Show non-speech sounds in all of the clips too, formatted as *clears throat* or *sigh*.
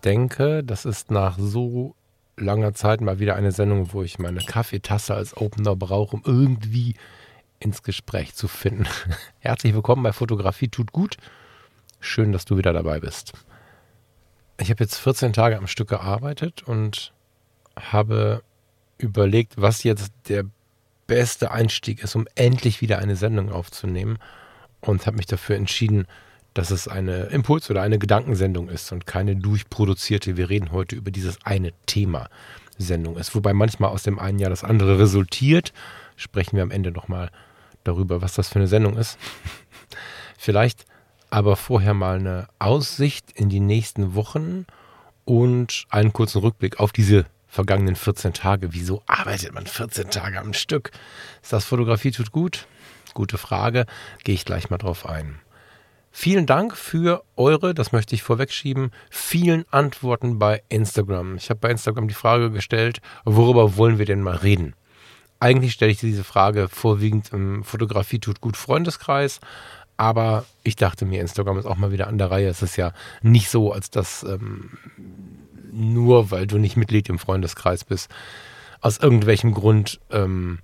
Denke, das ist nach so langer Zeit mal wieder eine Sendung, wo ich meine Kaffeetasse als Opener brauche, um irgendwie ins Gespräch zu finden. *laughs* Herzlich willkommen bei Fotografie tut gut. Schön, dass du wieder dabei bist. Ich habe jetzt 14 Tage am Stück gearbeitet und habe überlegt, was jetzt der beste Einstieg ist, um endlich wieder eine Sendung aufzunehmen und habe mich dafür entschieden, dass es eine Impuls- oder eine Gedankensendung ist und keine durchproduzierte, wir reden heute über dieses eine Thema Sendung ist. Wobei manchmal aus dem einen Jahr das andere resultiert. Sprechen wir am Ende nochmal darüber, was das für eine Sendung ist. *laughs* Vielleicht aber vorher mal eine Aussicht in die nächsten Wochen und einen kurzen Rückblick auf diese vergangenen 14 Tage. Wieso arbeitet man 14 Tage am Stück? Ist das Fotografie tut gut? Gute Frage. Gehe ich gleich mal drauf ein. Vielen Dank für eure, das möchte ich vorwegschieben, vielen Antworten bei Instagram. Ich habe bei Instagram die Frage gestellt, worüber wollen wir denn mal reden? Eigentlich stelle ich diese Frage vorwiegend im Fotografie tut gut Freundeskreis, aber ich dachte mir, Instagram ist auch mal wieder an der Reihe. Es ist ja nicht so, als dass ähm, nur weil du nicht Mitglied im Freundeskreis bist, aus irgendwelchem Grund ähm,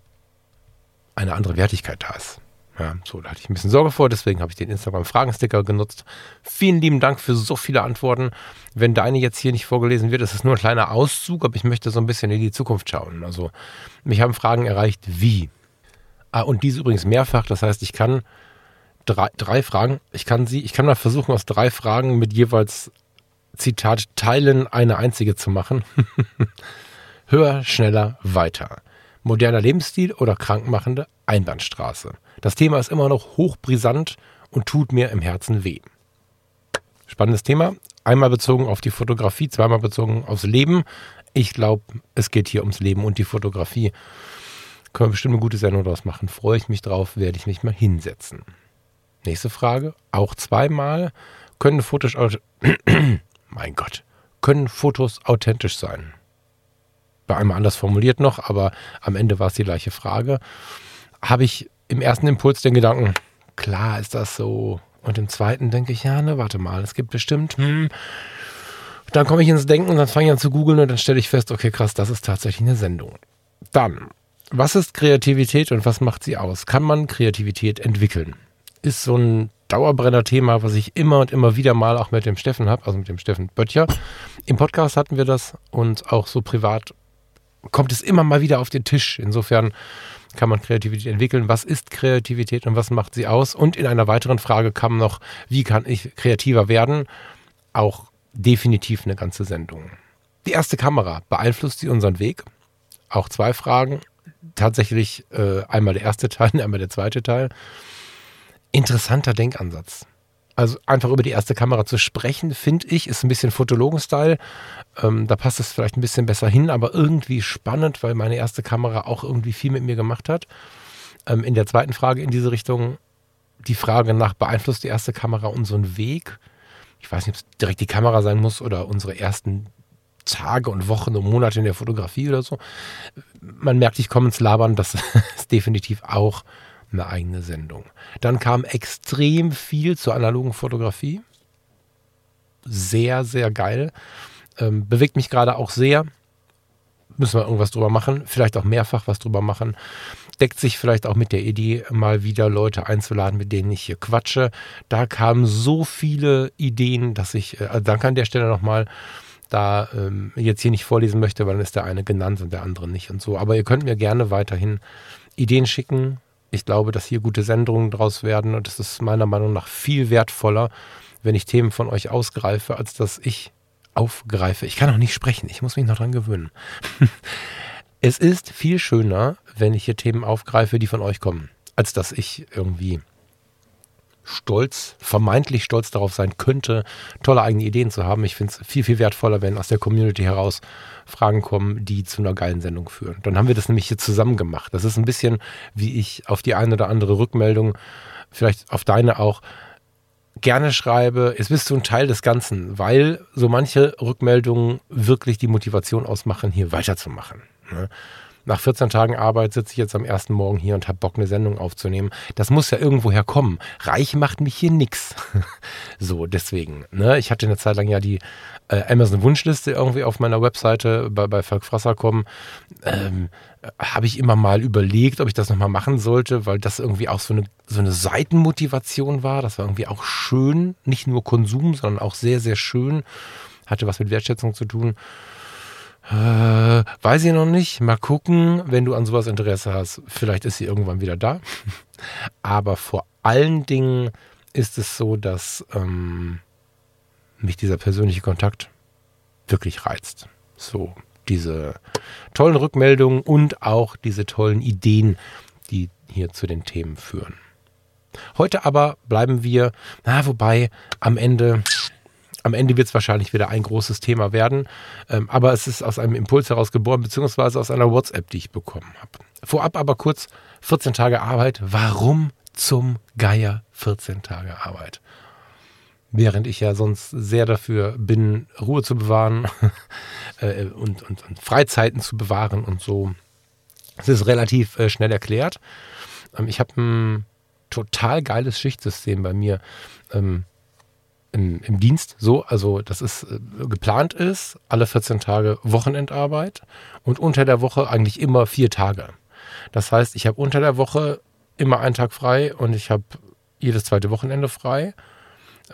eine andere Wertigkeit da ist. Ja, so, da hatte ich ein bisschen Sorge vor, deswegen habe ich den Instagram-Fragensticker genutzt. Vielen lieben Dank für so viele Antworten. Wenn deine jetzt hier nicht vorgelesen wird, ist es nur ein kleiner Auszug, aber ich möchte so ein bisschen in die Zukunft schauen. Also, mich haben Fragen erreicht, wie. Ah, und diese übrigens mehrfach, das heißt, ich kann drei, drei Fragen, ich kann sie, ich kann mal versuchen, aus drei Fragen mit jeweils Zitat Teilen eine einzige zu machen. *laughs* Höher, schneller, weiter. Moderner Lebensstil oder krankmachende Einbahnstraße. Das Thema ist immer noch hochbrisant und tut mir im Herzen weh. Spannendes Thema. Einmal bezogen auf die Fotografie, zweimal bezogen aufs Leben. Ich glaube, es geht hier ums Leben und die Fotografie. Können wir bestimmt eine gute Sendung daraus machen. Freue ich mich drauf, werde ich mich mal hinsetzen. Nächste Frage. Auch zweimal. Können Fotos, *clears throat* mein Gott, können Fotos authentisch sein? Bei einmal anders formuliert noch, aber am Ende war es die gleiche Frage. Habe ich im ersten Impuls den Gedanken, klar ist das so. Und im zweiten denke ich, ja, ne, warte mal, es gibt bestimmt, hm. Dann komme ich ins Denken und dann fange ich an zu googeln und dann stelle ich fest, okay, krass, das ist tatsächlich eine Sendung. Dann, was ist Kreativität und was macht sie aus? Kann man Kreativität entwickeln? Ist so ein Dauerbrenner-Thema, was ich immer und immer wieder mal auch mit dem Steffen habe, also mit dem Steffen Böttcher. Im Podcast hatten wir das und auch so privat kommt es immer mal wieder auf den Tisch. Insofern kann man Kreativität entwickeln? Was ist Kreativität und was macht sie aus? Und in einer weiteren Frage kam noch, wie kann ich kreativer werden? Auch definitiv eine ganze Sendung. Die erste Kamera, beeinflusst sie unseren Weg? Auch zwei Fragen. Tatsächlich äh, einmal der erste Teil, *laughs* einmal der zweite Teil. Interessanter Denkansatz. Also einfach über die erste Kamera zu sprechen, finde ich, ist ein bisschen Fotologen-Style. Ähm, da passt es vielleicht ein bisschen besser hin, aber irgendwie spannend, weil meine erste Kamera auch irgendwie viel mit mir gemacht hat. Ähm, in der zweiten Frage in diese Richtung, die Frage nach, beeinflusst die erste Kamera unseren Weg? Ich weiß nicht, ob es direkt die Kamera sein muss oder unsere ersten Tage und Wochen und Monate in der Fotografie oder so. Man merkt, ich komme ins Labern, das *laughs* ist definitiv auch eine eigene Sendung. Dann kam extrem viel zur analogen Fotografie. Sehr, sehr geil. Ähm, bewegt mich gerade auch sehr. Müssen wir irgendwas drüber machen. Vielleicht auch mehrfach was drüber machen. Deckt sich vielleicht auch mit der Idee, mal wieder Leute einzuladen, mit denen ich hier quatsche. Da kamen so viele Ideen, dass ich, äh, danke an der Stelle nochmal, da ähm, jetzt hier nicht vorlesen möchte, weil dann ist der eine genannt und der andere nicht und so. Aber ihr könnt mir gerne weiterhin Ideen schicken, ich glaube, dass hier gute Sendungen draus werden und es ist meiner Meinung nach viel wertvoller, wenn ich Themen von euch ausgreife, als dass ich aufgreife. Ich kann auch nicht sprechen, ich muss mich noch dran gewöhnen. *laughs* es ist viel schöner, wenn ich hier Themen aufgreife, die von euch kommen, als dass ich irgendwie stolz, vermeintlich stolz darauf sein könnte, tolle eigene Ideen zu haben. Ich finde es viel, viel wertvoller, wenn aus der Community heraus Fragen kommen, die zu einer geilen Sendung führen. Dann haben wir das nämlich hier zusammen gemacht. Das ist ein bisschen, wie ich auf die eine oder andere Rückmeldung, vielleicht auf deine auch, gerne schreibe, jetzt bist du ein Teil des Ganzen, weil so manche Rückmeldungen wirklich die Motivation ausmachen, hier weiterzumachen. Ne? Nach 14 Tagen Arbeit sitze ich jetzt am ersten Morgen hier und habe Bock, eine Sendung aufzunehmen. Das muss ja irgendwoher kommen. Reich macht mich hier nix. *laughs* so, deswegen. Ne? Ich hatte eine Zeit lang ja die äh, Amazon-Wunschliste irgendwie auf meiner Webseite bei, bei Falk Frasser.com. Ähm, habe ich immer mal überlegt, ob ich das nochmal machen sollte, weil das irgendwie auch so eine, so eine Seitenmotivation war. Das war irgendwie auch schön. Nicht nur Konsum, sondern auch sehr, sehr schön. Hatte was mit Wertschätzung zu tun. Äh, weiß ich noch nicht. Mal gucken, wenn du an sowas Interesse hast. Vielleicht ist sie irgendwann wieder da. *laughs* Aber vor allen Dingen ist es so, dass ähm, mich dieser persönliche Kontakt wirklich reizt. So, diese tollen Rückmeldungen und auch diese tollen Ideen, die hier zu den Themen führen. Heute aber bleiben wir, na, wobei am Ende am Ende wird es wahrscheinlich wieder ein großes Thema werden. Ähm, aber es ist aus einem Impuls heraus geboren, beziehungsweise aus einer WhatsApp, die ich bekommen habe. Vorab aber kurz 14 Tage Arbeit. Warum zum Geier 14 Tage Arbeit? Während ich ja sonst sehr dafür bin, Ruhe zu bewahren *laughs* äh, und, und, und, Freizeiten zu bewahren und so. Es ist relativ äh, schnell erklärt. Ähm, ich habe ein total geiles Schichtsystem bei mir. Ähm, im, im Dienst so, also das ist äh, geplant ist, alle 14 Tage Wochenendarbeit und unter der Woche eigentlich immer vier Tage. Das heißt, ich habe unter der Woche immer einen Tag frei und ich habe jedes zweite Wochenende frei.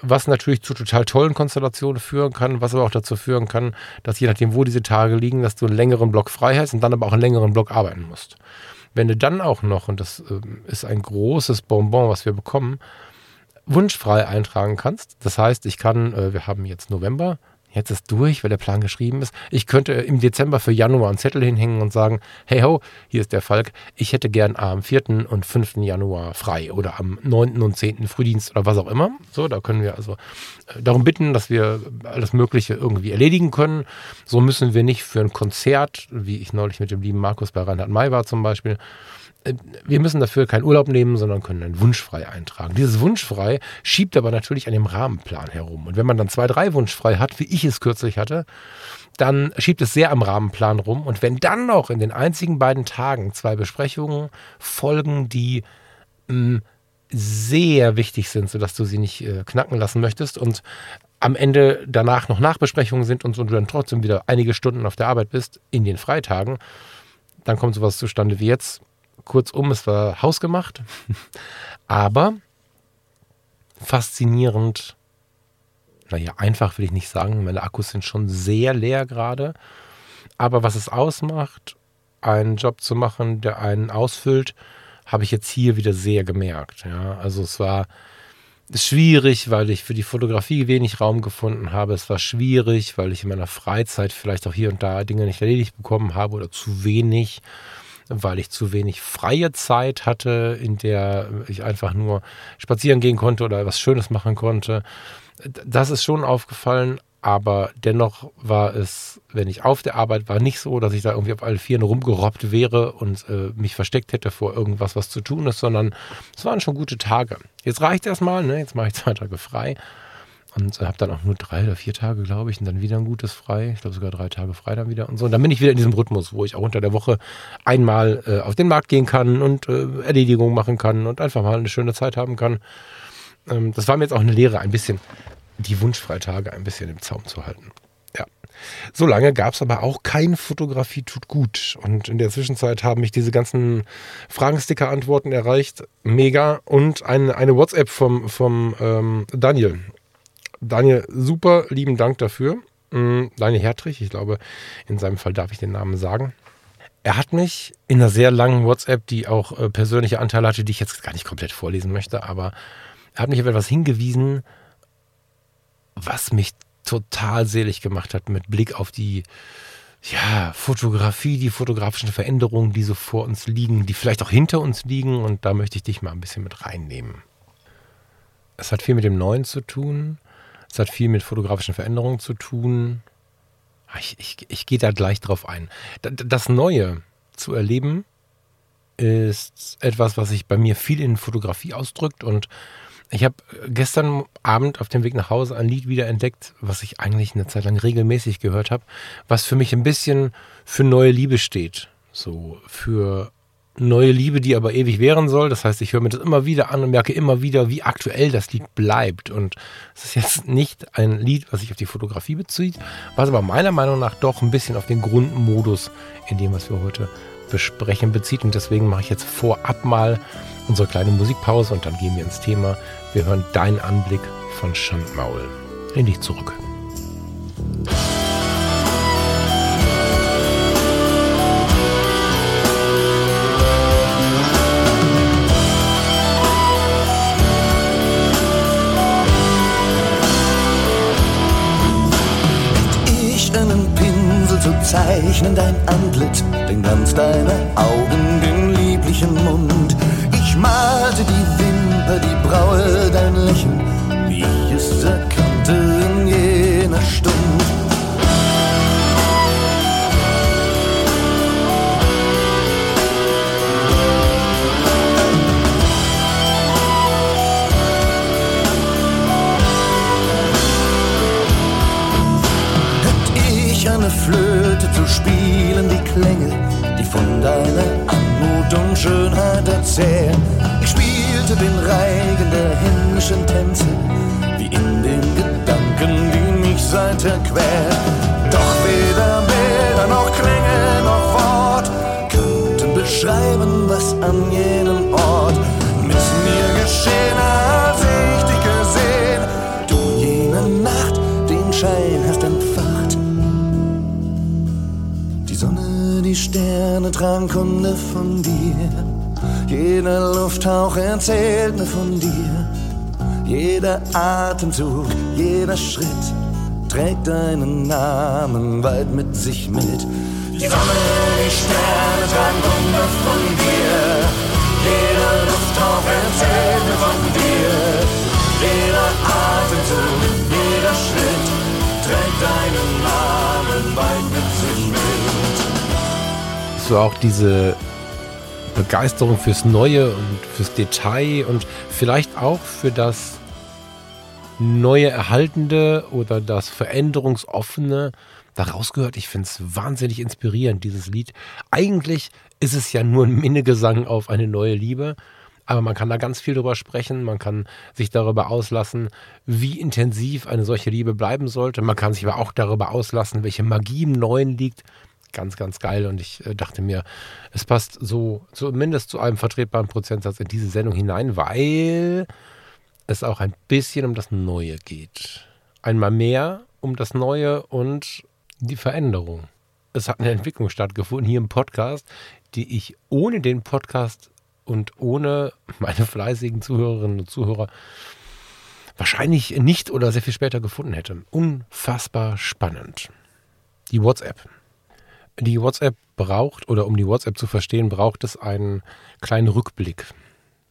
Was natürlich zu total tollen Konstellationen führen kann, was aber auch dazu führen kann, dass je nachdem, wo diese Tage liegen, dass du einen längeren Block frei hast und dann aber auch einen längeren Block arbeiten musst. Wenn du dann auch noch, und das äh, ist ein großes Bonbon, was wir bekommen, wunschfrei eintragen kannst. Das heißt, ich kann, äh, wir haben jetzt November, jetzt ist durch, weil der Plan geschrieben ist. Ich könnte im Dezember für Januar einen Zettel hinhängen und sagen, hey ho, hier ist der Falk, ich hätte gern am 4. und 5. Januar frei oder am 9. und 10. Frühdienst oder was auch immer. So, da können wir also äh, darum bitten, dass wir alles Mögliche irgendwie erledigen können. So müssen wir nicht für ein Konzert, wie ich neulich mit dem lieben Markus bei Reinhard May war zum Beispiel, wir müssen dafür keinen Urlaub nehmen, sondern können einen Wunschfrei eintragen. Dieses Wunschfrei schiebt aber natürlich an dem Rahmenplan herum. Und wenn man dann zwei, drei Wunschfrei hat, wie ich es kürzlich hatte, dann schiebt es sehr am Rahmenplan rum. Und wenn dann noch in den einzigen beiden Tagen zwei Besprechungen folgen, die mh, hm, sehr wichtig sind, sodass du sie nicht äh, knacken lassen möchtest und am Ende danach noch Nachbesprechungen sind und, so, und du dann trotzdem wieder einige Stunden auf der Arbeit bist in den Freitagen, dann kommt sowas zustande wie jetzt Kurzum, es war hausgemacht, aber faszinierend. Naja, einfach will ich nicht sagen. Meine Akkus sind schon sehr leer gerade. Aber was es ausmacht, einen Job zu machen, der einen ausfüllt, habe ich jetzt hier wieder sehr gemerkt. Ja, also es war schwierig, weil ich für die Fotografie wenig Raum gefunden habe. Es war schwierig, weil ich in meiner Freizeit vielleicht auch hier und da Dinge nicht erledigt bekommen habe oder zu wenig weil ich zu wenig freie Zeit hatte, in der ich einfach nur spazieren gehen konnte oder was Schönes machen konnte. Das ist schon aufgefallen, aber dennoch war es, wenn ich auf der Arbeit war, nicht so, dass ich da irgendwie auf alle Vieren rumgerobbt wäre und äh, mich versteckt hätte vor irgendwas, was zu tun ist, sondern es waren schon gute Tage. Jetzt reicht erstmal, ne? jetzt mache ich zwei Tage frei und habe dann auch nur drei oder vier Tage, glaube ich, und dann wieder ein gutes frei. Ich glaube sogar drei Tage frei dann wieder und so. Und dann bin ich wieder in diesem Rhythmus, wo ich auch unter der Woche einmal äh, auf den Markt gehen kann und äh, Erledigungen machen kann und einfach mal eine schöne Zeit haben kann. Ähm, das war mir jetzt auch eine Lehre, ein bisschen die Wunschfreitage ein bisschen im Zaum zu halten. Ja. So lange gab es aber auch kein Fotografie tut gut. Und in der Zwischenzeit haben mich diese ganzen Fragensticker-Antworten erreicht. Mega. Und eine, eine WhatsApp vom, vom ähm, Daniel. Daniel, super lieben Dank dafür. Mm, Daniel Hertrich, ich glaube, in seinem Fall darf ich den Namen sagen. Er hat mich in einer sehr langen WhatsApp, die auch äh, persönliche Anteile hatte, die ich jetzt gar nicht komplett vorlesen möchte, aber er hat mich auf etwas hingewiesen, was mich total selig gemacht hat mit Blick auf die ja, Fotografie, die fotografischen Veränderungen, die so vor uns liegen, die vielleicht auch hinter uns liegen und da möchte ich dich mal ein bisschen mit reinnehmen. Es hat viel mit dem Neuen zu tun. Es hat viel mit fotografischen Veränderungen zu tun. Ah, ich, ich, ich gehe da gleich drauf ein. Das Neue zu erleben ist etwas, was sich bei mir viel in Fotografie ausdrückt. Und ich habe gestern Abend auf dem Weg nach Hause ein Lied wieder entdeckt, was ich eigentlich eine Zeit lang regelmäßig gehört habe, was für mich ein bisschen für neue Liebe steht. So für neue Liebe, die aber ewig währen soll. Das heißt, ich höre mir das immer wieder an und merke immer wieder, wie aktuell das Lied bleibt. Und es ist jetzt nicht ein Lied, was sich auf die Fotografie bezieht, was aber meiner Meinung nach doch ein bisschen auf den Grundmodus in dem, was wir heute besprechen, bezieht. Und deswegen mache ich jetzt vorab mal unsere kleine Musikpause und dann gehen wir ins Thema. Wir hören deinen Anblick von Schandmaul. In dich zurück. Zeichnen dein Antlitz, den Glanz deiner Augen, den lieblichen Mund. Ich malte die Wimper, die Braue, dein Lächeln, Tragen Kunde von dir. Jeder Lufthauch erzählt mir von dir. Jeder Atemzug, jeder Schritt trägt deinen Namen weit mit sich mit. Die Sonne, die Sterne tragen Kunde von dir. So auch diese Begeisterung fürs Neue und fürs Detail und vielleicht auch für das neue Erhaltende oder das Veränderungsoffene daraus gehört. Ich finde es wahnsinnig inspirierend, dieses Lied. Eigentlich ist es ja nur ein Minnegesang auf eine neue Liebe. Aber man kann da ganz viel drüber sprechen, man kann sich darüber auslassen, wie intensiv eine solche Liebe bleiben sollte. Man kann sich aber auch darüber auslassen, welche Magie im Neuen liegt ganz, ganz geil. Und ich äh, dachte mir, es passt so zumindest zu einem vertretbaren Prozentsatz in diese Sendung hinein, weil es auch ein bisschen um das Neue geht. Einmal mehr um das Neue und die Veränderung. Es hat eine Entwicklung stattgefunden hier im Podcast, die ich ohne den Podcast und ohne meine fleißigen Zuhörerinnen und Zuhörer wahrscheinlich nicht oder sehr viel später gefunden hätte. Unfassbar spannend. Die WhatsApp die WhatsApp braucht, oder um die WhatsApp zu verstehen, braucht es einen kleinen Rückblick.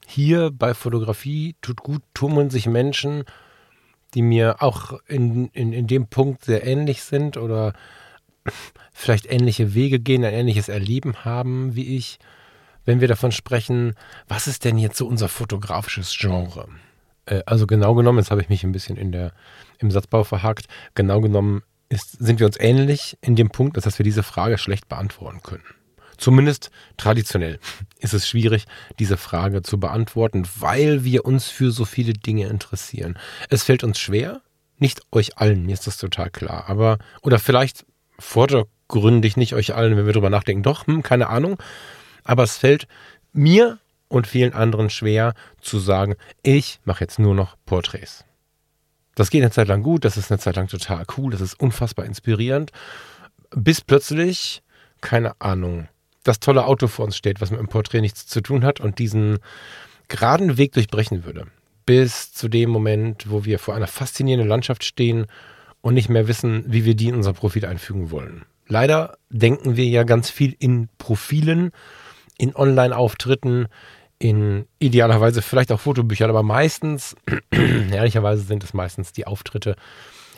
Hier bei Fotografie tut gut, tummeln sich Menschen, die mir auch in, in, in dem Punkt sehr ähnlich sind oder vielleicht ähnliche Wege gehen, ein ähnliches Erleben haben wie ich, wenn wir davon sprechen, was ist denn jetzt so unser fotografisches Genre? Äh, also genau genommen, jetzt habe ich mich ein bisschen in der, im Satzbau verhakt, genau genommen ist, sind wir uns ähnlich in dem Punkt, dass wir diese Frage schlecht beantworten können. Zumindest traditionell *laughs* ist es schwierig, diese Frage zu beantworten, weil wir uns für so viele Dinge interessieren. Es fällt uns schwer, nicht euch allen, mir ist das total klar, aber, oder vielleicht vordergründig nicht euch allen, wenn wir drüber nachdenken, doch, hm, keine Ahnung, aber es fällt mir und vielen anderen schwer zu sagen, ich mache jetzt nur noch Porträts. Das geht eine Zeit lang gut, das ist eine Zeit lang total cool, das ist unfassbar inspirierend. Bis plötzlich, keine Ahnung, das tolle Auto vor uns steht, was mit dem Porträt nichts zu tun hat und diesen geraden Weg durchbrechen würde. Bis zu dem Moment, wo wir vor einer faszinierenden Landschaft stehen und nicht mehr wissen, wie wir die in unser Profil einfügen wollen. Leider denken wir ja ganz viel in Profilen, in Online-Auftritten, in idealerweise vielleicht auch Fotobüchern, aber meistens, *clears throat* ehrlicherweise sind es meistens die Auftritte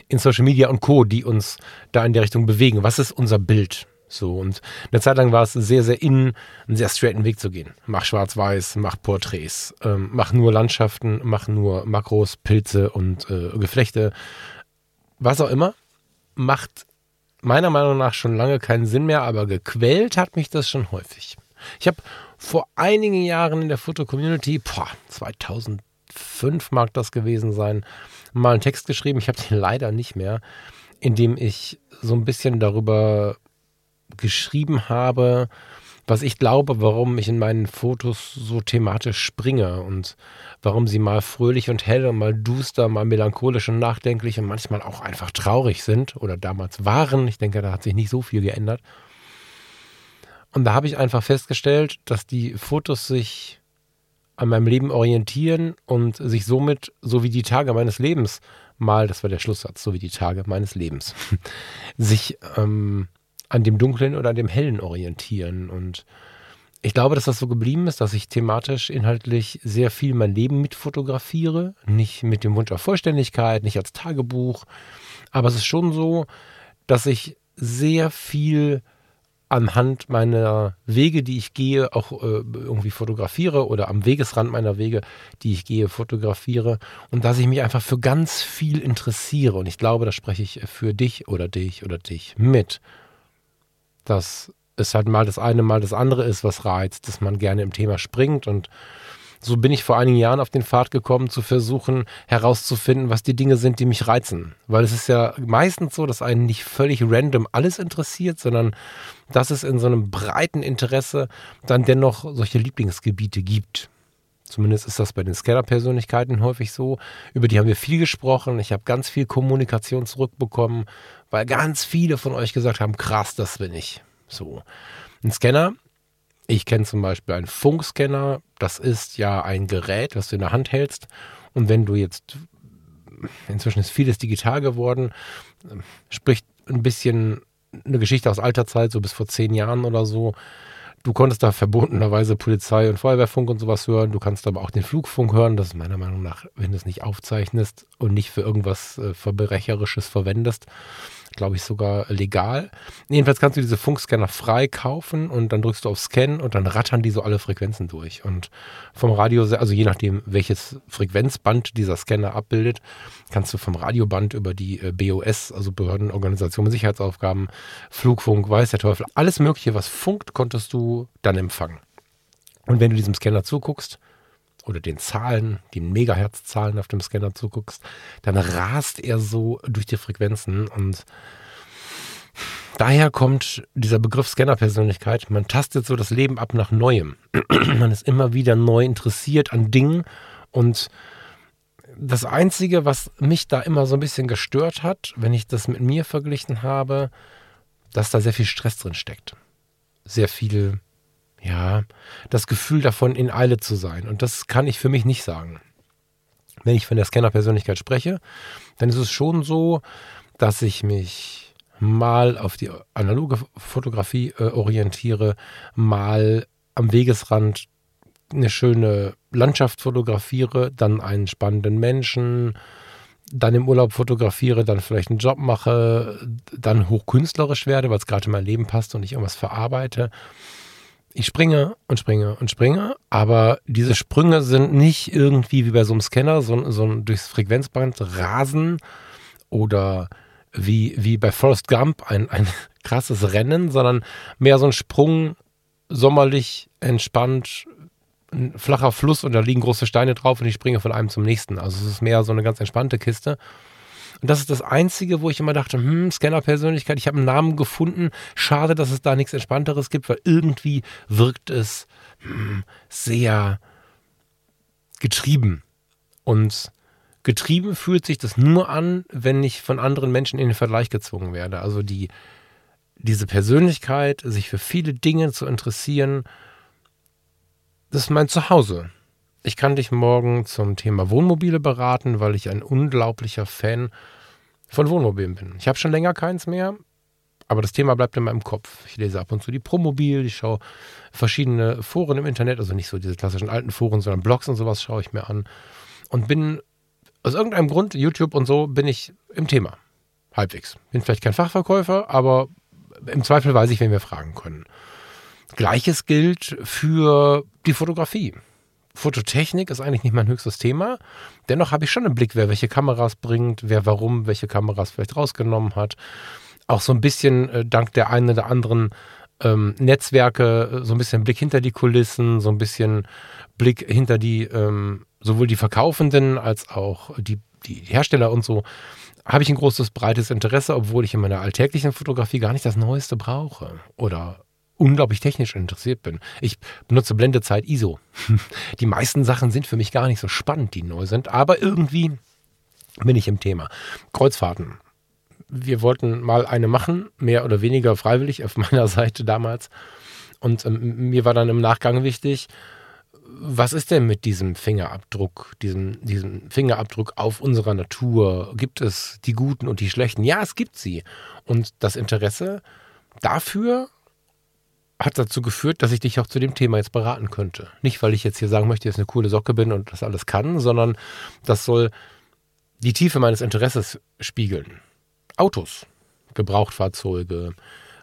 in Social Media und Co., die uns da in der Richtung bewegen. Was ist unser Bild? So, und eine Zeit lang war es sehr, sehr in, einen sehr straighten Weg zu gehen. Mach schwarz-weiß, mach Porträts, ähm, mach nur Landschaften, mach nur Makros, Pilze und äh, Geflechte. Was auch immer, macht meiner Meinung nach schon lange keinen Sinn mehr, aber gequält hat mich das schon häufig. Ich habe vor einigen Jahren in der Foto-Community, 2005 mag das gewesen sein, mal einen Text geschrieben, ich habe den *laughs* leider nicht mehr, in dem ich so ein bisschen darüber geschrieben habe, was ich glaube, warum ich in meinen Fotos so thematisch springe und warum sie mal fröhlich und hell und mal duster, mal melancholisch und nachdenklich und manchmal auch einfach traurig sind oder damals waren. Ich denke, da hat sich nicht so viel geändert. Und da habe ich einfach festgestellt, dass die Fotos sich an meinem Leben orientieren und sich somit, so wie die Tage meines Lebens, mal, das war der Schlusssatz, so wie die Tage meines Lebens, *laughs* sich ähm, an dem Dunklen oder an dem Hellen orientieren. Und ich glaube, dass das so geblieben ist, dass ich thematisch, inhaltlich sehr viel mein Leben mit fotografiere. Nicht mit dem Wunsch auf Vollständigkeit, nicht als Tagebuch. Aber es ist schon so, dass ich sehr viel anhand meiner Wege, die ich gehe, auch äh, irgendwie fotografiere oder am Wegesrand meiner Wege, die ich gehe, fotografiere und dass ich mich einfach für ganz viel interessiere. Und ich glaube, da spreche ich für dich oder dich oder dich mit dass es halt mal das eine, mal das andere ist, was reizt, dass man gerne im Thema springt. Und so bin ich vor einigen Jahren auf den Pfad gekommen, zu versuchen herauszufinden, was die Dinge sind, die mich reizen. Weil es ist ja meistens so, dass einen nicht völlig random alles interessiert, sondern dass es in so einem breiten Interesse dann dennoch solche Lieblingsgebiete gibt. Zumindest ist das bei den Scanner-Persönlichkeiten häufig so. Über die haben wir viel gesprochen. Ich habe ganz viel Kommunikation zurückbekommen, weil ganz viele von euch gesagt haben, krass, das bin ich. So. Ein Scanner, ich kenne zum Beispiel einen Funkscanner, das ist ja ein Gerät, das du in der Hand hältst. Und wenn du jetzt, inzwischen ist vieles digital geworden, spricht ein bisschen eine Geschichte aus alter Zeit, so bis vor zehn Jahren oder so. Du konntest da verbundenerweise Polizei und Feuerwehrfunk und sowas hören. Du kannst aber auch den Flugfunk hören. Das ist meiner Meinung nach, wenn du es nicht aufzeichnest und nicht für irgendwas äh, Verbrecherisches verwendest, glaube ich, sogar legal. Jedenfalls kannst du diese Funkscanner frei kaufen und dann drückst du auf Scan und dann rattern die so alle Frequenzen durch. Und vom Radio, also je nachdem, welches Frequenzband dieser Scanner abbildet, kannst du vom Radioband über die äh, BOS, also Behördenorganisation mit Sicherheitsaufgaben, Flugfunk, weiß der Teufel, alles Mögliche, was funkt, konntest du dann empfangen. Und wenn du diesem Scanner zuguckst, oder den Zahlen, den Megahertz-Zahlen auf dem Scanner zuguckst, dann rast er so durch die Frequenzen und daher kommt dieser Begriff Scanner-Persönlichkeit. Man tastet so das Leben ab nach Neuem. *clears throat* Man ist immer wieder neu interessiert an Dingen und das Einzige, was mich da immer so ein bisschen gestört hat, wenn ich das mit mir verglichen habe, dass da sehr viel Stress drin steckt. Sehr viel ja, das Gefühl davon, in Eile zu sein. Und das kann ich für mich nicht sagen. Wenn ich von der Scanner-Persönlichkeit spreche, dann ist es schon so, dass ich mich mal auf die analoge Fotografie äh, orientiere, mal am Wegesrand eine schöne Landschaft fotografiere, dann einen spannenden Menschen, dann im Urlaub fotografiere, dann vielleicht einen Job mache, dann hochkünstlerisch werde, weil es gerade in mein Leben passt und ich irgendwas verarbeite ich springe und springe und springe, aber diese Sprünge sind nicht irgendwie wie bei so einem Scanner, so, so ein durchs Frequenzband rasen oder wie, wie bei Forrest Gump ein, ein *laughs* krasses Rennen, sondern mehr so ein Sprung, sommerlich, entspannt, ein flacher Fluss und da liegen große Steine drauf und ich springe von einem zum nächsten. Also es ist mehr so eine ganz entspannte Kiste. Und das ist das Einzige, wo ich immer dachte, hm, Scanner-Persönlichkeit, ich habe einen Namen gefunden. Schade, dass es da nichts Entspannteres gibt, weil irgendwie wirkt es hm, sehr getrieben. Und getrieben fühlt sich das nur an, wenn ich von anderen Menschen in den Vergleich gezwungen werde. Also die, diese Persönlichkeit, sich für viele Dinge zu interessieren, das ist mein Zuhause. Ich kann dich morgen zum Thema Wohnmobile beraten, weil ich ein unglaublicher Fan von Wohnmobilen bin. Ich habe schon länger keins mehr, Aber das Thema bleibt in meinem Kopf. Ich lese ab und zu die Promobil, ich schaue verschiedene Foren im Internet, also nicht so diese klassischen alten Foren, sondern Blogs und sowas schaue ich mir an. Und bin aus irgendeinem Grund, YouTube und so, bin ich im Thema. Halbwegs. Bin vielleicht kein Fachverkäufer, aber im Zweifel weiß ich, wen wir fragen können. Gleiches gilt für die Fotografie. Fototechnik ist eigentlich nicht mein höchstes Thema. Dennoch habe ich schon im Blick, wer welche Kameras bringt, wer warum welche Kameras vielleicht rausgenommen hat. Auch so ein bisschen äh, dank der einen oder anderen ähm, Netzwerke, so ein bisschen Blick hinter die Kulissen, so ein bisschen Blick hinter die, ähm, sowohl die Verkaufenden als auch die, die Hersteller und so habe ich ein großes, breites Interesse, obwohl ich in meiner alltäglichen Fotografie gar nicht das Neueste brauche oder unglaublich technisch interessiert bin. Ich benutze Blendezeit ISO. *laughs* Die meisten Sachen sind für mich gar nicht so spannend, die neu sind, aber irgendwie bin ich im Thema. Kreuzfahrten. Wir wollten mal eine machen, mehr oder weniger freiwillig auf *laughs* meiner Seite damals. Und ähm, mir war dann im Nachgang wichtig, was ist denn mit diesem Fingerabdruck, diesem, diesem Fingerabdruck auf unserer Natur? Gibt es die guten und die schlechten? Ja, es gibt sie. Und das Interesse dafür hat dazu geführt, dass ich dich auch zu dem Thema jetzt beraten könnte. Nicht, weil ich jetzt hier sagen möchte, dass ich eine coole Socke bin und das alles kann, sondern das soll die Tiefe meines Interesses spiegeln. Autos, Gebrauchtfahrzeuge,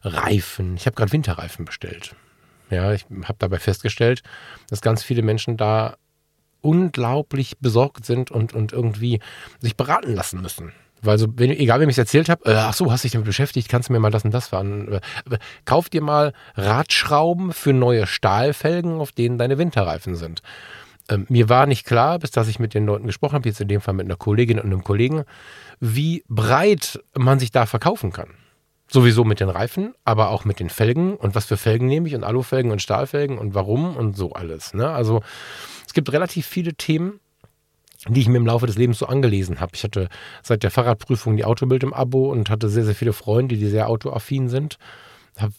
Reifen. Ich habe gerade Winterreifen bestellt. Ja, ich habe dabei festgestellt, dass ganz viele Menschen da unglaublich besorgt sind und, und irgendwie sich beraten lassen müssen. Weil so, wenn, egal wem ich es erzählt habe, äh, ach so, hast dich damit beschäftigt, kannst du mir mal das und das fahren. Äh, kauf dir mal Radschrauben für neue Stahlfelgen, auf denen deine Winterreifen sind. Ähm, mir war nicht klar, bis dass ich mit den Leuten gesprochen habe, jetzt in dem Fall mit einer Kollegin und einem Kollegen, wie breit man sich da verkaufen kann. Sowieso mit den Reifen, aber auch mit den Felgen und was für Felgen nehme ich und Alufelgen und Stahlfelgen und warum und so alles. Ne? Also es gibt relativ viele Themen, die ich mir im Laufe des Lebens so angelesen habe. Ich hatte seit der Fahrradprüfung die Autobild im Abo und hatte sehr, sehr viele Freunde, die sehr autoaffin sind. Habe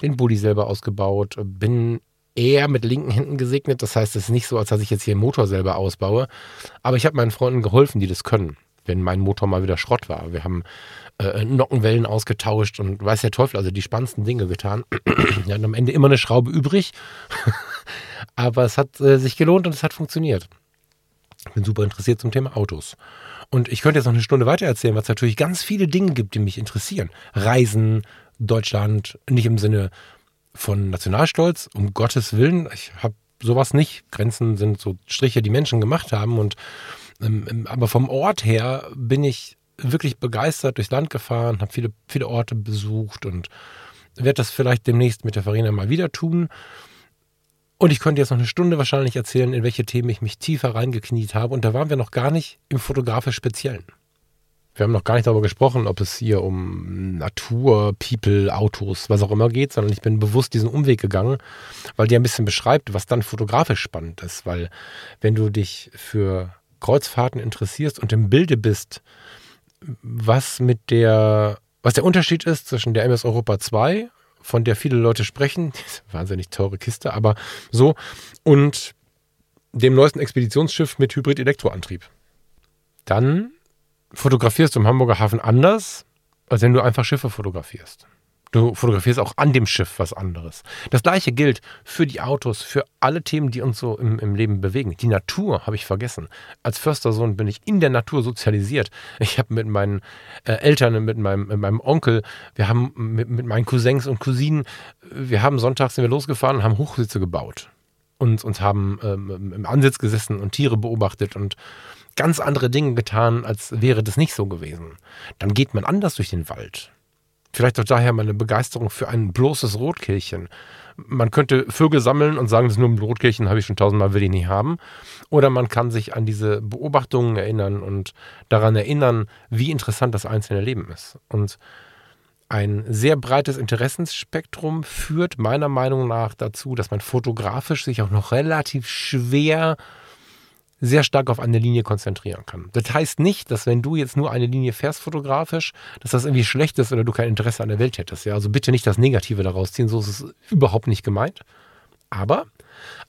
den Bulli selber ausgebaut, bin eher mit linken Händen gesegnet. Das heißt, es ist nicht so, als dass ich jetzt hier einen Motor selber ausbaue. Aber ich habe meinen Freunden geholfen, die das können, wenn mein Motor mal wieder Schrott war. Wir haben äh, Nockenwellen ausgetauscht und weiß der Teufel, also die spannendsten Dinge getan. *clears throat* Wir hatten am Ende immer eine Schraube übrig, *laughs* aber es hat äh, sich gelohnt und es hat funktioniert. Ich bin super interessiert zum Thema Autos. Und ich könnte jetzt noch eine Stunde weiter erzählen, was natürlich ganz viele Dinge gibt, die mich interessieren. Reisen, Deutschland, nicht im Sinne von Nationalstolz, um Gottes Willen. Ich habe sowas nicht. Grenzen sind so Striche, die Menschen gemacht haben. Und ähm, aber vom Ort her bin ich wirklich begeistert durchs Land gefahren, habe viele, viele Orte besucht und werde das vielleicht demnächst mit der Farina mal wieder tun. Und ich könnte jetzt noch eine Stunde wahrscheinlich erzählen, in welche Themen ich mich tiefer reingekniet habe. Und da waren wir noch gar nicht im fotografisch Speziellen. Wir haben noch gar nicht darüber gesprochen, ob es hier um Natur, People, Autos, was auch immer geht, sondern ich bin bewusst diesen Umweg gegangen, weil der ein bisschen beschreibt, was dann fotografisch spannend ist. Weil wenn du dich für Kreuzfahrten interessierst und im Bilde bist, was mit der, was der Unterschied ist zwischen der MS Europa 2, von der viele Leute sprechen, wahnsinnig teure Kiste, aber so, und dem neuesten Expeditionsschiff mit Hybrid-Elektroantrieb. Dann fotografierst du im Hamburger Hafen anders, als wenn du einfach Schiffe fotografierst. Du fotografierst auch an dem Schiff was anderes. Das gleiche gilt für die Autos, für alle Themen, die uns so im, im Leben bewegen. Die Natur habe ich vergessen. Als Förstersohn bin ich in der Natur sozialisiert. Ich habe mit meinen äh, Eltern, mit meinem, mit meinem Onkel, wir haben mit, mit meinen Cousins und Cousinen, wir haben sonntags sind wir losgefahren und haben Hochsitze gebaut. Und, und haben ähm, im Ansitz gesessen und Tiere beobachtet und ganz andere Dinge getan, als wäre das nicht so gewesen. Dann geht man anders durch den Wald Vielleicht auch daher meine Begeisterung für ein bloßes Rotkehlchen. Man könnte Vögel sammeln und sagen, das nur ein Rotkehlchen habe ich schon tausendmal, will ich nicht haben. Oder man kann sich an diese Beobachtungen erinnern und daran erinnern, wie interessant das einzelne Leben ist. Und ein sehr breites Interessensspektrum führt meiner Meinung nach dazu, dass man fotografisch sich auch noch relativ schwer sehr stark auf eine Linie konzentrieren kann. Das heißt nicht, dass wenn du jetzt nur eine Linie fährst fotografisch, dass das irgendwie schlecht ist oder du kein Interesse an der Welt hättest. Ja, also bitte nicht das Negative daraus ziehen, so ist es überhaupt nicht gemeint. Aber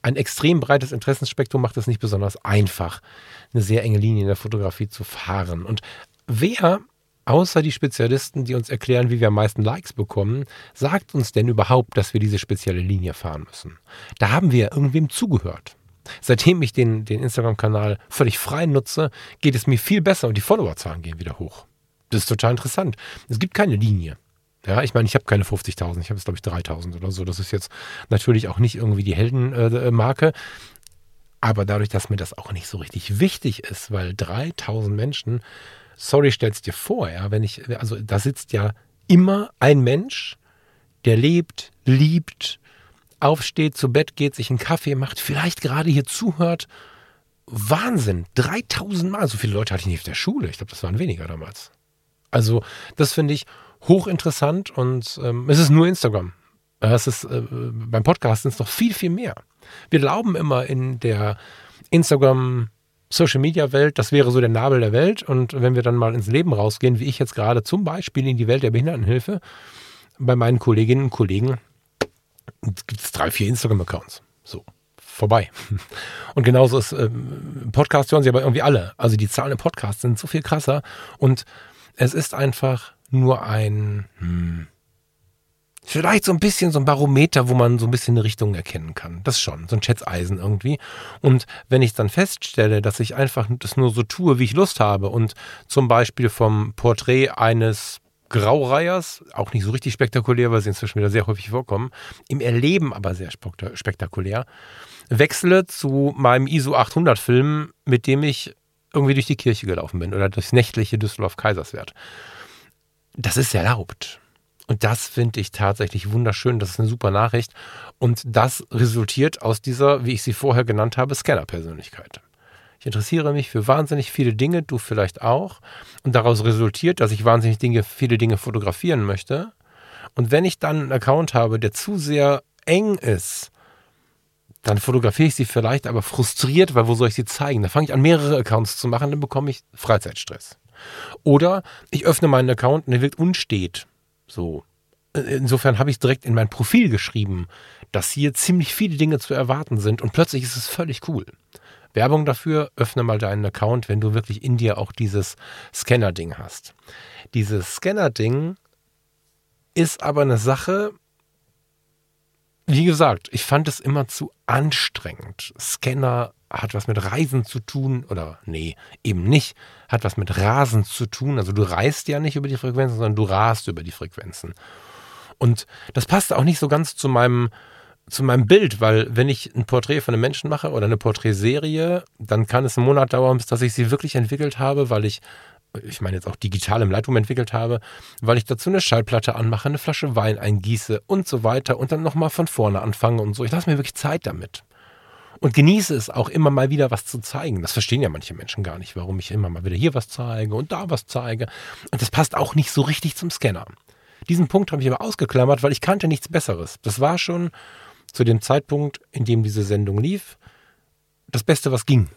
ein extrem breites Interessenspektrum macht es nicht besonders einfach, eine sehr enge Linie in der Fotografie zu fahren. Und wer außer die Spezialisten, die uns erklären, wie wir am meisten Likes bekommen, sagt uns denn überhaupt, dass wir diese spezielle Linie fahren müssen? Da haben wir irgendwem zugehört. Seitdem ich den, den Instagram-Kanal völlig frei nutze, geht es mir viel besser und die Followerzahlen gehen wieder hoch. Das ist total interessant. Es gibt keine Linie. Ja, ich meine, ich habe keine 50.000, ich habe jetzt, glaube ich, 3.000 oder so. Das ist jetzt natürlich auch nicht irgendwie die Heldenmarke. Aber dadurch, dass mir das auch nicht so richtig wichtig ist, weil 3000 Menschen, sorry, stell's dir vor, ja, wenn ich, also da sitzt ja immer ein Mensch, der lebt, liebt, aufsteht, zu Bett geht, sich einen Kaffee macht, vielleicht gerade hier zuhört. Wahnsinn, 3000 Mal. So viele Leute hatte ich nicht auf der Schule. Ich glaube, das waren weniger damals. Also, das finde ich hochinteressant und ähm, es ist nur Instagram. Es ist, äh, beim Podcast sind es noch viel, viel mehr. Wir glauben immer in der Instagram Social Media Welt, das wäre so der Nabel der Welt. Und wenn wir dann mal ins Leben rausgehen, wie ich jetzt gerade zum Beispiel in die Welt der Behindertenhilfe, bei meinen Kolleginnen und Kollegen gibt es drei, vier Instagram-Accounts. So, vorbei. *laughs* Und genauso ist ähm, Podcast hören sie aber irgendwie alle. Also die Zahlen im Podcast sind so viel krasser. Und es ist einfach nur ein, hm, vielleicht so ein bisschen so ein Barometer, wo man so ein bisschen eine Richtung erkennen kann. Das schon, so ein Schätzeisen irgendwie. Und wenn ich dann feststelle, dass ich einfach das nur so tue, wie ich Lust habe und zum Beispiel vom Porträt eines Graureihers, auch nicht so richtig spektakulär, weil sie inzwischen wieder sehr häufig vorkommen, im Erleben aber sehr spektakulär, wechsle zu meinem ISO 800 Film, mit dem ich irgendwie durch die Kirche gelaufen bin oder durchs nächtliche Düsseldorf-Kaiserswerth. Das ist erlaubt. Und das finde ich tatsächlich wunderschön. Das ist eine super Nachricht. Und das resultiert aus dieser, wie ich sie vorher genannt habe, Scanner-Persönlichkeit. Ich interessiere mich für wahnsinnig viele Dinge, du vielleicht auch. Und daraus resultiert, dass ich wahnsinnig Dinge, viele Dinge fotografieren möchte. Und wenn ich dann einen Account habe, der zu sehr eng ist, dann fotografiere ich sie vielleicht, aber frustriert, weil wo soll ich sie zeigen? Da fange ich an, mehrere Accounts zu machen, dann bekomme ich Freizeitstress. Oder ich öffne meinen Account und der wird unstet. So. Insofern habe ich direkt in mein Profil geschrieben, dass hier ziemlich viele Dinge zu erwarten sind und plötzlich ist es völlig cool. Werbung dafür, öffne mal deinen Account, wenn du wirklich in dir auch dieses Scanner-Ding hast. Dieses Scanner-Ding ist aber eine Sache, wie gesagt, ich fand es immer zu anstrengend. Scanner hat was mit Reisen zu tun oder nee, eben nicht, hat was mit Rasen zu tun. Also du reist ja nicht über die Frequenzen, sondern du rast über die Frequenzen. Und das passt auch nicht so ganz zu meinem zu meinem Bild, weil wenn ich ein Porträt von einem Menschen mache oder eine Porträtserie, dann kann es einen Monat dauern, bis dass ich sie wirklich entwickelt habe, weil ich ich meine jetzt auch digital im Lightroom entwickelt habe, weil ich dazu eine Schallplatte anmache, eine Flasche Wein eingieße und so weiter und dann nochmal von vorne anfange und so. Ich lasse mir wirklich Zeit damit und genieße es auch immer mal wieder was zu zeigen. Das verstehen ja manche Menschen gar nicht, warum ich immer mal wieder hier was zeige und da was zeige. Und das passt auch nicht so richtig zum Scanner. Diesen Punkt habe ich aber ausgeklammert, weil ich kannte nichts Besseres. Das war schon zu dem Zeitpunkt, in dem diese Sendung lief, das Beste, was ging.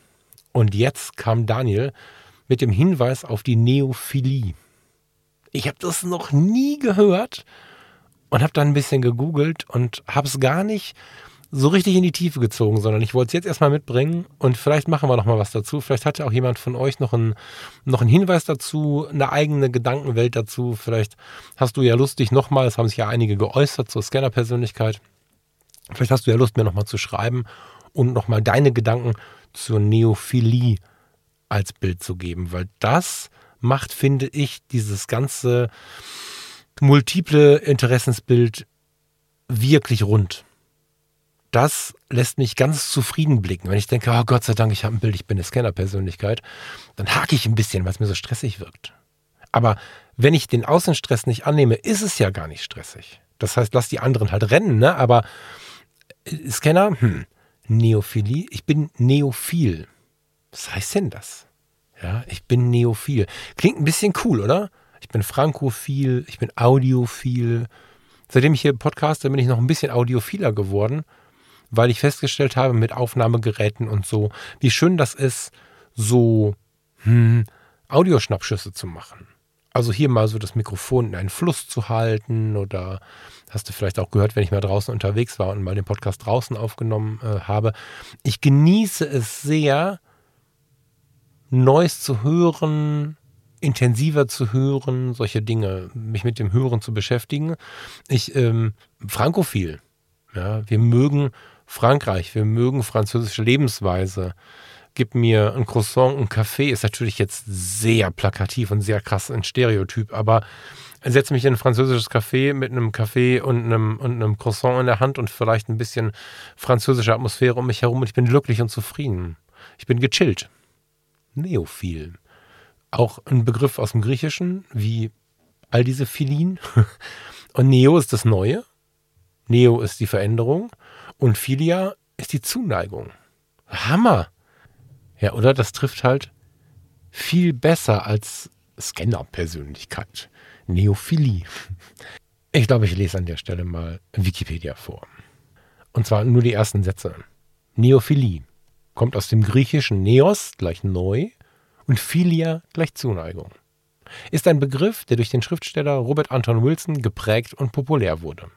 Und jetzt kam Daniel mit dem Hinweis auf die Neophilie. Ich habe das noch nie gehört und habe dann ein bisschen gegoogelt und habe es gar nicht so richtig in die Tiefe gezogen, sondern ich wollte es jetzt erstmal mitbringen und vielleicht machen wir noch mal was dazu. Vielleicht hat ja auch jemand von euch noch einen, noch einen Hinweis dazu, eine eigene Gedankenwelt dazu. Vielleicht hast du ja Lust, dich nochmal, es haben sich ja einige geäußert zur Scanner-Persönlichkeit. Vielleicht hast du ja Lust, mir nochmal zu schreiben und nochmal deine Gedanken zur Neophilie als Bild zu geben, weil das macht, finde ich, dieses ganze multiple Interessensbild wirklich rund das lässt mich ganz zufrieden blicken. Wenn ich denke, oh Gott sei Dank, ich habe ein Bild, ich bin eine Scanner-Persönlichkeit, dann hake ich ein bisschen, weil es mir so stressig wirkt. Aber wenn ich den Außenstress nicht annehme, ist es ja gar nicht stressig. Das heißt, lass die anderen halt rennen, ne? Aber Scanner, hm, Neophilie, ich bin Neophil. Was heißt denn das? Ja, ich bin Neophil. Klingt ein bisschen cool, oder? Ich bin Frankophil, ich bin Audiophil. Seitdem ich hier podcaste, bin ich noch ein bisschen audiophiler geworden weil ich festgestellt habe mit Aufnahmegeräten und so, wie schön das ist, so hm, Audioschnappschüsse zu machen. Also hier mal so das Mikrofon in einen Fluss zu halten oder hast du vielleicht auch gehört, wenn ich mal draußen unterwegs war und mal den Podcast draußen aufgenommen äh, habe. Ich genieße es sehr, Neues zu hören intensiver zu hören, solche Dinge, mich mit dem Hören zu beschäftigen. Ich, ähm, frankophil. Ja, wir mögen Frankreich, wir mögen französische Lebensweise. Gib mir ein Croissant, ein Kaffee, ist natürlich jetzt sehr plakativ und sehr krass ein Stereotyp, aber setze mich in ein französisches Café mit einem Kaffee und einem, und einem Croissant in der Hand und vielleicht ein bisschen französische Atmosphäre um mich herum und ich bin glücklich und zufrieden. Ich bin gechillt. Neophil. Auch ein Begriff aus dem Griechischen, wie all diese Philin. *laughs* Und Neo ist das Neue. Neo ist die Veränderung. Und Philia ist die Zuneigung. Hammer! Ja, oder? Das trifft halt viel besser als Scanner-Persönlichkeit. Neophilie. Ich glaube, ich lese an der Stelle mal Wikipedia vor. Und zwar nur die ersten Sätze. Neophilie kommt aus dem griechischen Neos gleich neu und Philia gleich Zuneigung. Ist ein Begriff, der durch den Schriftsteller Robert Anton Wilson geprägt und populär wurde.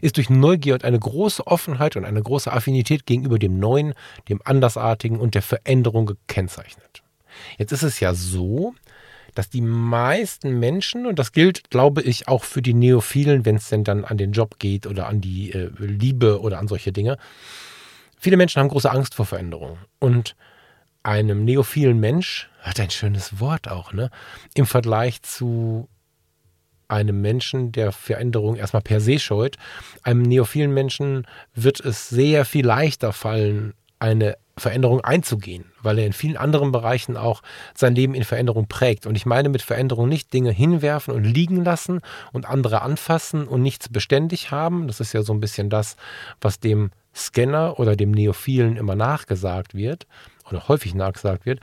Ist durch Neugier und eine große Offenheit und eine große Affinität gegenüber dem Neuen, dem Andersartigen und der Veränderung gekennzeichnet. Jetzt ist es ja so, dass die meisten Menschen, und das gilt, glaube ich, auch für die Neophilen, wenn es denn dann an den Job geht oder an die äh, Liebe oder an solche Dinge, viele Menschen haben große Angst vor Veränderung. Und einem neophilen Mensch, hat ein schönes Wort auch, ne? Im Vergleich zu einem Menschen, der Veränderung erstmal per se scheut, einem neophilen Menschen wird es sehr viel leichter fallen, eine Veränderung einzugehen, weil er in vielen anderen Bereichen auch sein Leben in Veränderung prägt. Und ich meine mit Veränderung nicht Dinge hinwerfen und liegen lassen und andere anfassen und nichts beständig haben. Das ist ja so ein bisschen das, was dem Scanner oder dem Neophilen immer nachgesagt wird oder häufig nachgesagt wird.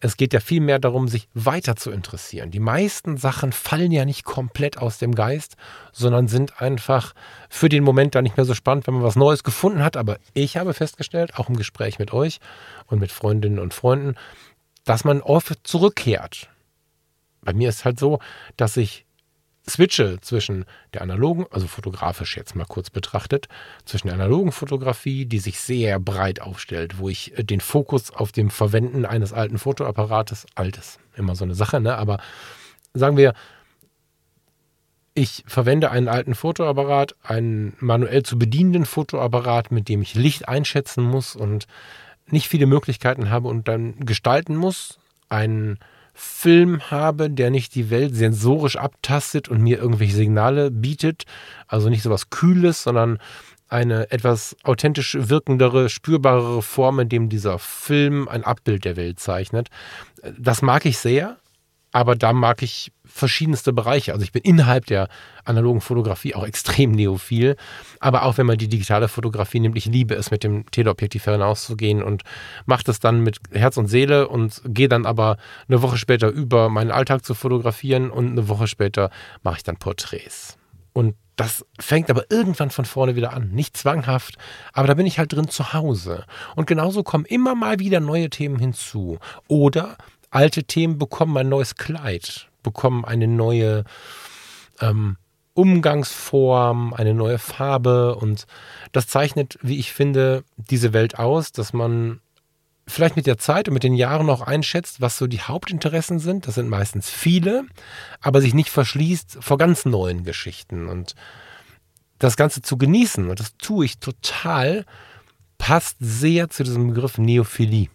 Es geht ja vielmehr darum, sich weiter zu interessieren. Die meisten Sachen fallen ja nicht komplett aus dem Geist, sondern sind einfach für den Moment dann nicht mehr so spannend, wenn man was Neues gefunden hat. Aber ich habe festgestellt, auch im Gespräch mit euch und mit Freundinnen und Freunden, dass man oft zurückkehrt. Bei mir ist halt so, dass ich switche zwischen der analogen, also fotografisch jetzt mal kurz betrachtet, zwischen der analogen Fotografie, die sich sehr breit aufstellt, wo ich äh, den Fokus auf dem Verwenden eines alten Fotoapparates, altes, immer so eine Sache, ne? Aber sagen wir, ich verwende einen alten Fotoapparat, einen manuell zu bedienenden Fotoapparat, mit dem ich Licht einschätzen muss und nicht viele Möglichkeiten habe und dann gestalten muss, einen Film habe, der nicht die Welt sensorisch abtastet und mir irgendwelche Signale bietet. Also nicht so was Kühles, sondern eine etwas authentisch wirkendere, spürbarere Form, in dem dieser Film ein Abbild der Welt zeichnet. Das mag ich sehr. Aber da mag ich verschiedenste Bereiche. Also ich bin innerhalb der analogen Fotografie auch extrem neophil. Aber auch wenn man die digitale Fotografie nimmt, ich liebe es, mit dem Teleobjektiv hinauszugehen und mache das dann mit Herz und Seele und gehe dann aber eine Woche später über, meinen Alltag zu fotografieren und eine Woche später mache ich dann Porträts. Und das fängt aber irgendwann von vorne wieder an. Nicht zwanghaft, aber da bin ich halt drin zu Hause. Und genauso kommen immer mal wieder neue Themen hinzu. Oder alte Themen bekommen ein neues Kleid, bekommen eine neue ähm, Umgangsform, eine neue Farbe und das zeichnet, wie ich finde, diese Welt aus, dass man vielleicht mit der Zeit und mit den Jahren noch einschätzt, was so die Hauptinteressen sind. Das sind meistens viele, aber sich nicht verschließt vor ganz neuen Geschichten und das Ganze zu genießen, und das tue ich total, passt sehr zu diesem Begriff Neophilie.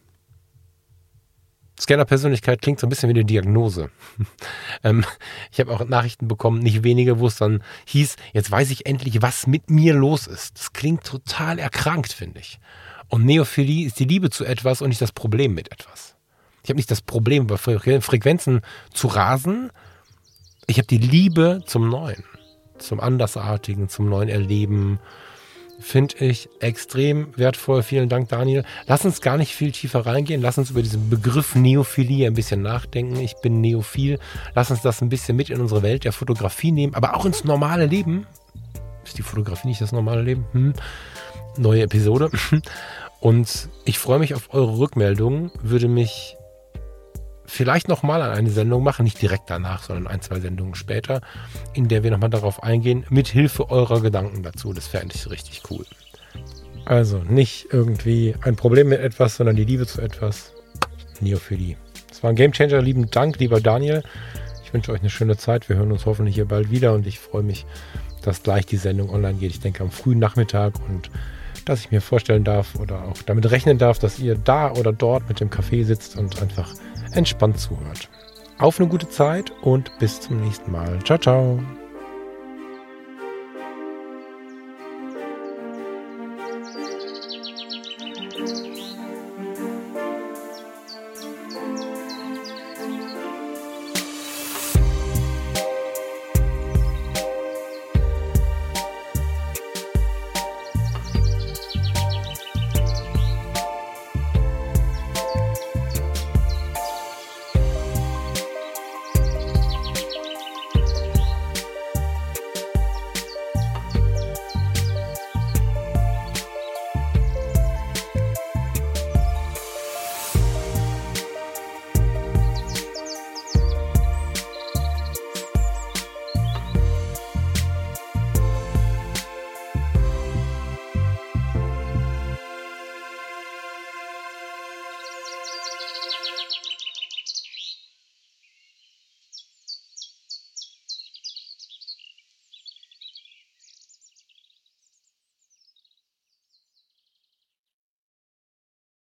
Scanner-Persönlichkeit klingt so ein bisschen wie eine Diagnose. *laughs* ähm, ich habe auch Nachrichten bekommen, nicht wenige, wo es dann hieß, jetzt weiß ich endlich, was mit mir los ist. Das klingt total erkrankt, finde ich. Und Neophilie ist die Liebe zu etwas und nicht das Problem mit etwas. Ich habe nicht das Problem, über Frequenzen zu rasen. Ich habe die Liebe zum Neuen, zum Andersartigen, zum neuen Erleben, finde ich extrem wertvoll. Vielen Dank, Daniel. Lass uns gar nicht viel tiefer reingehen. Lass uns über diesen Begriff Neophilie ein bisschen nachdenken. Ich bin Neophil. Lass uns das ein bisschen mit in unsere Welt der Fotografie nehmen, aber auch ins normale Leben. Ist die Fotografie nicht das normale Leben? Hm. Neue Episode. *laughs* Und ich freue mich auf eure Rückmeldungen. Würde mich vielleicht nochmal an eine Sendung machen, nicht direkt danach, sondern ein, zwei Sendungen später, in der wir nochmal darauf eingehen, mit Hilfe eurer Gedanken dazu. Das fände ich richtig cool. Also nicht irgendwie ein Problem mit etwas, sondern die Liebe zu etwas. Neophilie. Das war ein Gamechanger. Lieben Dank, lieber Daniel. Ich wünsche euch eine schöne Zeit. Wir hören uns hoffentlich hier bald wieder und ich freue mich, dass gleich die Sendung online geht. Ich denke am frühen Nachmittag und dass ich mir vorstellen darf oder auch damit rechnen darf, dass ihr da oder dort mit dem Kaffee sitzt und einfach entspannt zuhört. Auf eine gute Zeit und bis zum nächsten Mal. Ciao, ciao.